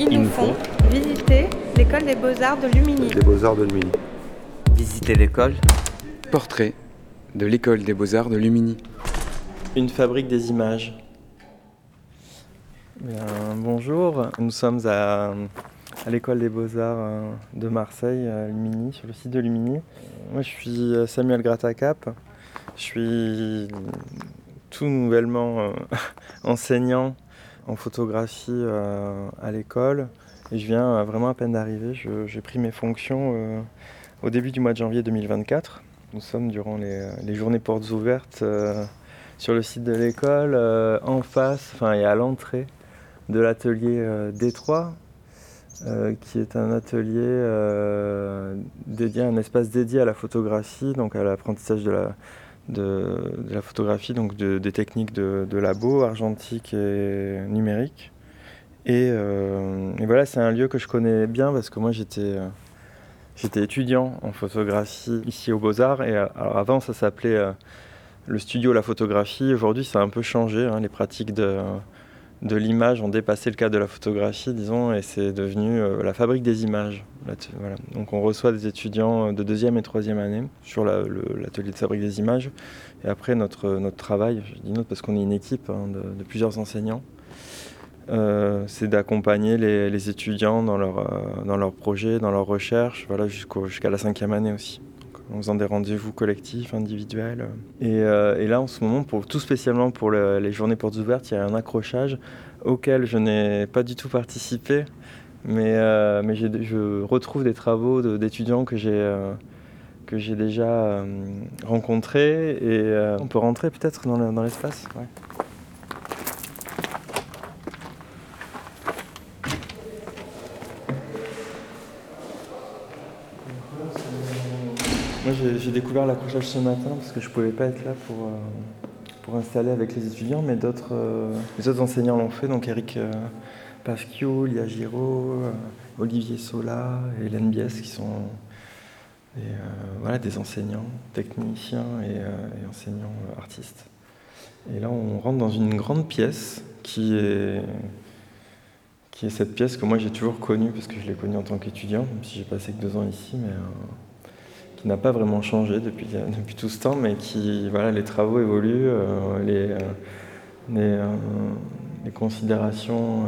Ils nous font visiter l'école des beaux-arts de Lumini. Des beaux-arts de Lumini. Visiter l'école. Portrait de l'école des beaux-arts de Lumini. Une fabrique des images. bonjour, nous sommes à, à l'école des beaux-arts euh, de Marseille, à Lumini, sur le site de Lumini. Moi je suis Samuel Gratacap, je suis tout nouvellement euh, enseignant en photographie euh, à l'école et je viens vraiment à peine d'arriver. J'ai pris mes fonctions au début du mois de janvier 2024. Nous sommes durant les, journées portes ouvertes sur le site de l'école, en face, enfin et à l'entrée de l'atelier Détroit, euh, qui est un atelier euh, dédié, un espace dédié à la photographie, donc à l'apprentissage de la, de, la photographie, donc des techniques de, labo, argentique et numérique. Euh, et, voilà, c'est un lieu que je connais bien parce que moi j'étais j'étais étudiant en photographie ici aux Beaux-Arts. Et alors avant, ça s'appelait le studio La Photographie. Aujourd'hui, ça a un peu changé, hein, les pratiques de de l'image ont dépassé le cadre de la photographie, disons, et c'est devenu euh, la fabrique des images. Donc on reçoit des étudiants de deuxième et troisième année sur l'atelier de fabrique des images. Et après, notre, notre travail, je dis notre parce qu'on est une équipe hein, de, plusieurs enseignants, euh, c'est d'accompagner les, étudiants euh, dans leurs projets, dans leurs recherches, voilà, jusqu'à la cinquième année aussi en faisant des rendez-vous collectifs, individuels. Euh, et, là, en ce moment, tout spécialement pour les journées portes ouvertes, il y a un accrochage auquel je n'ai pas du tout participé, mais, euh, je retrouve des travaux d'étudiants que j'ai euh, déjà et on peut rentrer peut-être dans l'espace? J'ai découvert l'accrochage ce matin parce que je ne pouvais pas être là pour, euh, pour installer avec les étudiants, mais d'autres euh, les autres enseignants l'ont fait. Donc Eric euh, Lia Giraud, Olivier Sola et Hélène Biès qui sont des, voilà, des enseignants, techniciens et, et, enseignants artistes. Et là, on rentre dans une grande pièce qui est, qui est cette pièce que moi j'ai toujours connue parce que je l'ai connue en tant qu'étudiant, même si j'ai passé que deux ans ici, mais n'a pas vraiment changé depuis, depuis tout ce temps, mais qui, voilà, les travaux évoluent, euh, les, euh, euh, les, considérations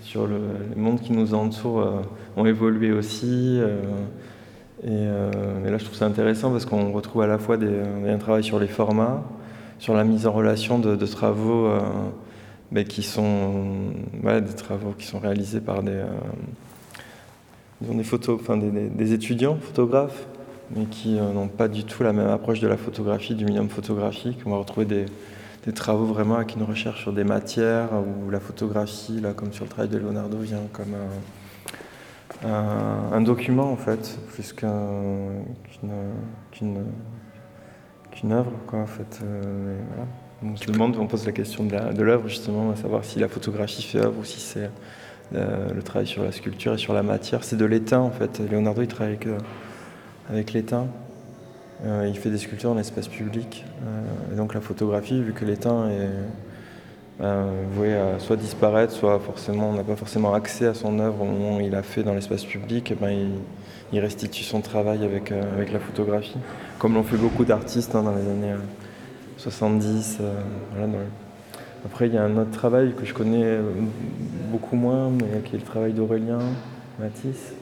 sur le, monde qui nous entoure ont évolué aussi. Et, là, je trouve ça intéressant parce qu'on retrouve à la fois des, un travail sur les formats, sur la mise en relation de, travaux mais qui sont des travaux qui sont réalisés par des, des, photos, enfin des, étudiants photographes mais qui euh, n'ont pas du tout la même approche de la photographie, du médium photographique. On va retrouver des, travaux vraiment avec une recherche sur des matières où la photographie, là, comme sur le travail de Leonardo, vient comme un, document en fait, plus qu'une œuvre. Quoi, en fait. Euh, on se demande, on pose la question de l'œuvre justement, à savoir si la photographie fait œuvre ou si c'est euh, le travail sur la sculpture et sur la matière. C'est de l'étain en fait. Leonardo il travaille avec avec l'étain. Euh, il fait des sculptures dans l'espace public. Euh, et donc la photographie, vu que l'étain est ben, voué à soit disparaître, soit forcément, on n'a pas forcément accès à son œuvre au moment où il a fait dans l'espace public, et ben, il, restitue son travail avec, euh, avec la photographie, comme l'ont fait beaucoup d'artistes hein, dans les années 70. Après, il y a un autre travail que je connais beaucoup moins, mais qui est le travail d'Aurélien Matisse,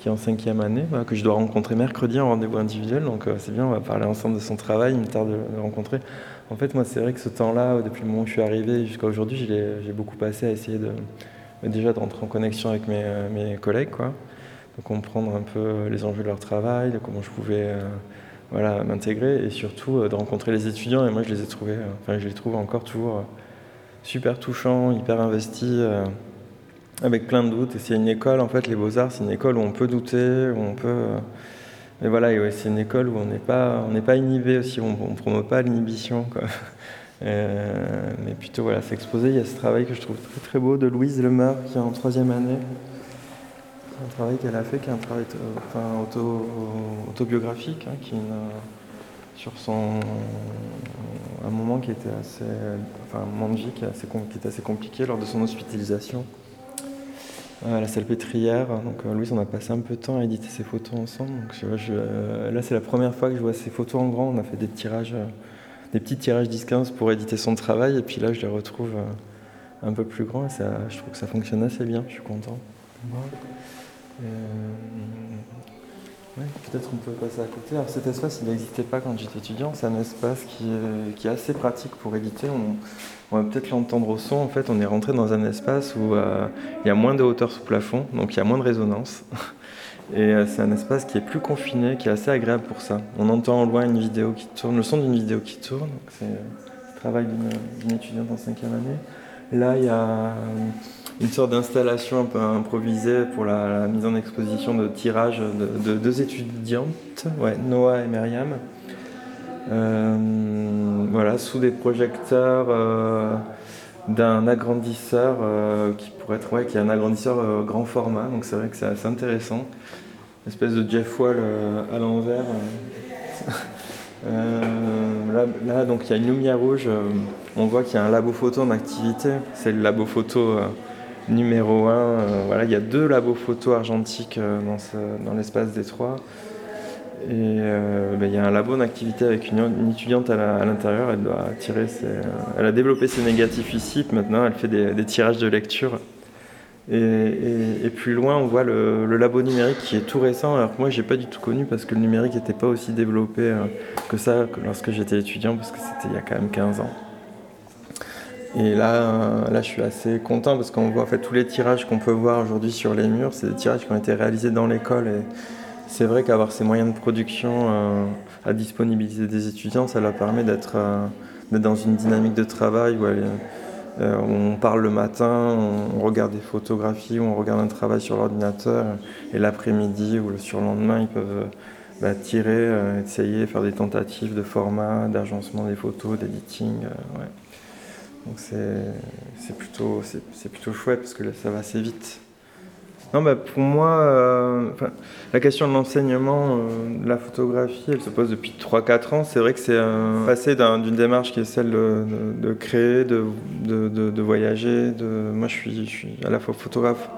qui est en cinquième année, que je dois rencontrer mercredi en rendez-vous individuel. Donc euh, c'est bien, on va parler ensemble de son travail, il me tarde de le rencontrer. En fait, moi, c'est vrai que ce temps-là, depuis le moment où je suis arrivé jusqu'à aujourd'hui, j'ai beaucoup passé à essayer de, déjà de rentrer en connexion avec mes, euh, mes, collègues, quoi, de comprendre un peu les enjeux de leur travail, de comment je pouvais euh, voilà, m'intégrer et surtout de rencontrer les étudiants. Et moi, je les ai trouvés, enfin, je les trouve encore toujours super touchants, hyper investis avec plein de doutes. Et c'est une école, en fait, les Beaux-Arts, c'est une école où on peut douter, où on peut. Euh, mais voilà, c'est une école où on n'est pas, pas inhibé aussi, on ne promeut pas l'inhibition. Euh, mais plutôt voilà, s'exposer. Il y a ce travail que je trouve très très beau de Louise Lemeur qui est en troisième année. C'est un travail qu'elle a fait, qui est un travail autobiographique, hein, qui sur son un moment qui était assez, enfin un moment de vie qui, était assez compliqué lors de son hospitalisation. La salpêtrière. Donc euh, Louise, on a passé un peu de temps à éditer ces photos ensemble. Donc, euh, là, c'est la première fois que je vois ces photos en grand. On a fait des tirages, euh, des petits tirages 10-15 pour éditer son travail. Et puis là, je les retrouve un peu plus grands. Et ça, je trouve que ça fonctionne assez bien. Je suis content. Peut-être on peut passer à côté. Alors cet espace, il n'existait pas quand j'étais étudiant. C'est un espace qui est, qui est assez pratique pour éditer. On, va peut-être l'entendre au son. En fait, on est rentré dans un espace où euh, il y a moins de hauteur sous plafond, donc il y a moins de résonance. Et euh, c'est un espace qui est plus confiné, qui est assez agréable pour ça. On entend en loin une vidéo qui tourne, le son d'une vidéo qui tourne. C'est euh, le travail d'une- étudiante en cinquième année. Là, il y a une sorte d'installation un peu improvisée pour la, mise en exposition de tirages de, de deux étudiantes, ouais, Noah et Myriam. Euh, voilà, sous des projecteurs euh, d'un agrandisseur euh, qui pourrait être, ouais, qui est un agrandisseur grand format. Donc c'est vrai que c'est assez intéressant. Une espèce de Jeff Wall à l'envers. là, là, donc il y a une lumière rouge. on voit qu'il y a un labo photo en activité. C'est le labo photo numéro 1. voilà, il y a deux labos photo argentiques euh, dans, ce- dans l'espace des trois. Et euh, ben, il y a un labo en activité avec une, étudiante à l'intérieur. Elle doit tirer euh, elle a développé ses négatifs ici. Maintenant, elle fait des, tirages de lecture. Et, plus loin, on voit le, labo numérique qui est tout récent. Alors que moi, j'ai pas du tout connu parce que le numérique n'était pas aussi développé euh, que ça que lorsque j'étais étudiant, parce que c'était il y a quand même 15 ans. Et là, euh, là, je suis assez content parce qu'on voit en fait tous les tirages qu'on peut voir aujourd'hui sur les murs. C'est des tirages qui ont été réalisés dans l'école et c'est vrai qu'avoir ces moyens de production euh, à disponibiliser des étudiants, ça leur permet d'être euh, dans une dynamique de travail où on parle le matin, on regarde des photographies, on regarde un travail sur l'ordinateur et l'après-midi ou le surlendemain, ils peuvent bah, tirer, essayer, faire des tentatives de format, d'agencement des photos, d'editing. Donc c'est plutôt, plutôt chouette parce que là, ça va assez vite. Non, bah, pour moi, euh, la question de l'enseignement, euh, de la photographie, elle se pose depuis 3-4 ans. C'est vrai que c'est un passé d'un- d'une démarche qui est celle de, de- créer, de, de, voyager. De... Moi, je suis, je suis à la fois photographe,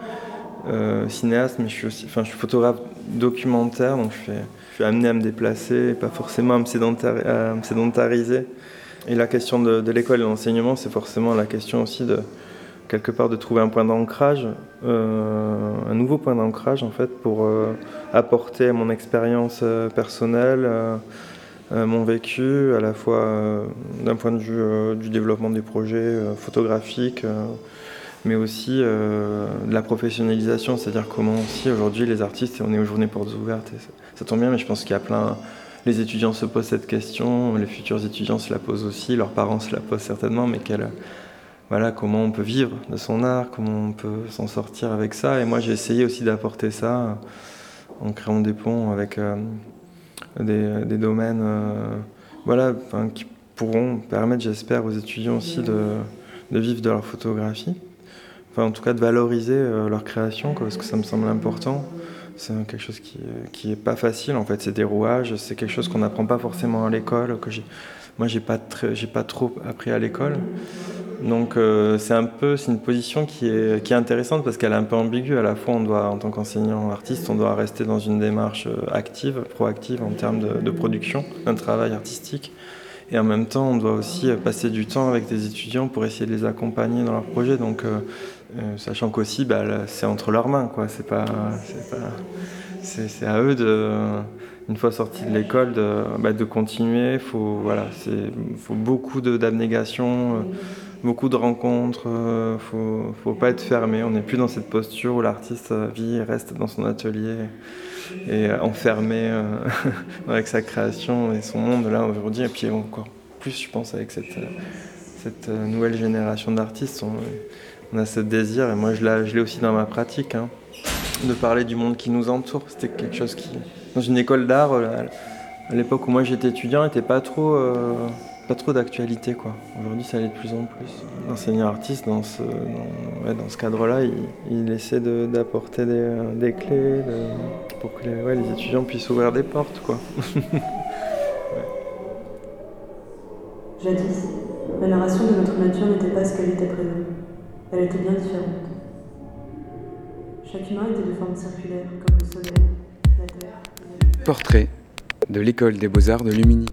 euh, cinéaste, mais je suis aussi, je suis photographe documentaire, donc je, fais, je suis amené à me déplacer, pas forcément à me, sédentari- à me sédentariser. Et la question de, l'école et de l'enseignement, c'est forcément la question aussi de quelque part de trouver un point d'ancrage, euh, un nouveau point d'ancrage en fait pour euh, apporter mon expérience euh, personnelle, mon vécu, à la fois d'un point de vue du développement des projets photographiques, mais aussi de la professionnalisation, c'est-à-dire comment aussi aujourd'hui les artistes, on est aux journées portes ouvertes, et ça tombe bien, mais je pense qu'il y a plein... Les étudiants se posent cette question, les futurs étudiants se la posent aussi, leurs parents se la posent certainement, mais quelle, voilà, comment on peut vivre de son art, comment on peut s'en sortir avec ça. Et moi, j'ai essayé aussi d'apporter ça en créant des ponts avec euh, des, domaines euh, voilà, qui pourront permettre, j'espère, aux étudiants aussi de, de vivre de leur photographie. Enfin, en tout cas, de valoriser euh, leur création, quoi, parce que ça me semble important. C'est quelque chose qui, est- qui est pas facile, en fait. C'est des rouages, c'est quelque chose qu'on n'apprend pas forcément à l'école, que j'ai moi, j'ai pas, j'ai pas trop appris à l'école. Donc euh, c'est un peu, c'est une position qui est, qui est intéressante parce qu'elle est un peu ambiguë. À la fois, on doit, en tant qu'enseignant artiste, on doit rester dans une démarche euh, active, proactive en termes de, production d'un travail artistique. Et en même temps, on doit aussi euh, passer du temps avec des étudiants pour essayer de les accompagner dans leurs projets. Donc, euh, euh, sachant qu'aussi, bah, c'est entre leurs mains, quoi. C'est pas, c'est à eux de, une fois sortis de l'école, de, bah, de continuer. Faut, voilà, c'est, faut beaucoup d'abnégation. euh, beaucoup de rencontres, euh, faut, faut pas être fermé. On n'est plus dans cette posture où l'artiste vit et reste dans son atelier et enfermé avec sa création et son monde là aujourd'hui. Et puis encore plus, je pense, avec cette, cette nouvelle génération d'artistes, on a ce désir, et moi je l'ai, aussi dans ma pratique, hein, de parler du monde qui nous entoure. C'était quelque chose qui, dans une école d'art, euh, à l'époque où moi j'étais étudiant, n'était pas trop. euh, trop d'actualité. Aujourd'hui ça l'est de plus en plus. L'enseignant artiste dans ce, dans, ce cadre-là, il, essaie d'apporter des, euh, des clés pour que les, ouais, les étudiants puissent ouvrir des portes quoi. Jadis, la narration de notre nature n'était pas ce qu'elle était prévue. Elle était bien différente. Chaque humain était de forme circulaire, comme le soleil, la terre. Portrait de l'école des beaux-arts de Lumini.